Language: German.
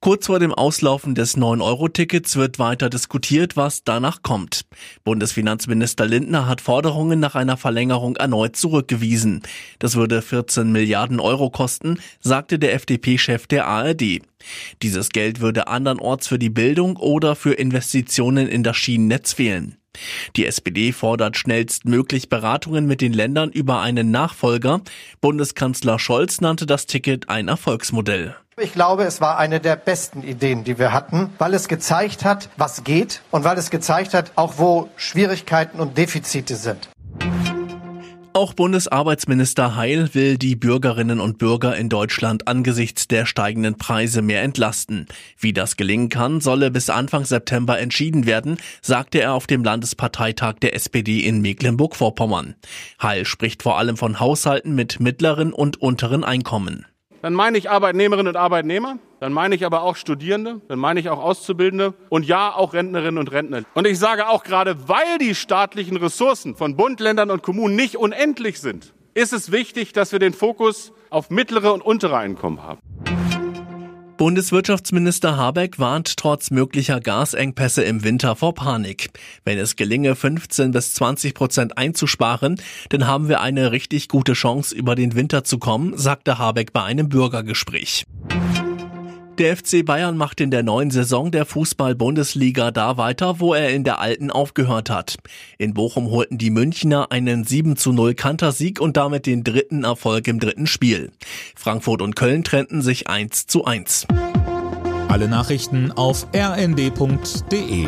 Kurz vor dem Auslaufen des 9-Euro-Tickets wird weiter diskutiert, was danach kommt. Bundesfinanzminister Lindner hat Forderungen nach einer Verlängerung erneut zurückgewiesen. Das würde 14 Milliarden Euro kosten, sagte der FDP-Chef der ARD. Dieses Geld würde andernorts für die Bildung oder für Investitionen in das Schienennetz fehlen. Die SPD fordert schnellstmöglich Beratungen mit den Ländern über einen Nachfolger. Bundeskanzler Scholz nannte das Ticket ein Erfolgsmodell. Ich glaube, es war eine der besten Ideen, die wir hatten, weil es gezeigt hat, was geht und weil es gezeigt hat, auch wo Schwierigkeiten und Defizite sind. Auch Bundesarbeitsminister Heil will die Bürgerinnen und Bürger in Deutschland angesichts der steigenden Preise mehr entlasten. Wie das gelingen kann, solle bis Anfang September entschieden werden, sagte er auf dem Landesparteitag der SPD in Mecklenburg-Vorpommern. Heil spricht vor allem von Haushalten mit mittleren und unteren Einkommen. Dann meine ich Arbeitnehmerinnen und Arbeitnehmer, dann meine ich aber auch Studierende, dann meine ich auch Auszubildende und ja, auch Rentnerinnen und Rentner. Und ich sage auch gerade, weil die staatlichen Ressourcen von Bund, Ländern und Kommunen nicht unendlich sind, ist es wichtig, dass wir den Fokus auf mittlere und untere Einkommen haben. Bundeswirtschaftsminister Habeck warnt trotz möglicher Gasengpässe im Winter vor Panik. Wenn es gelinge, 15 bis 20 Prozent einzusparen, dann haben wir eine richtig gute Chance, über den Winter zu kommen, sagte Habeck bei einem Bürgergespräch. Der FC Bayern macht in der neuen Saison der Fußball-Bundesliga da weiter, wo er in der alten aufgehört hat. In Bochum holten die Münchner einen 7 zu 0 Kantersieg und damit den dritten Erfolg im dritten Spiel. Frankfurt und Köln trennten sich 1 zu 1. Alle Nachrichten auf rnd.de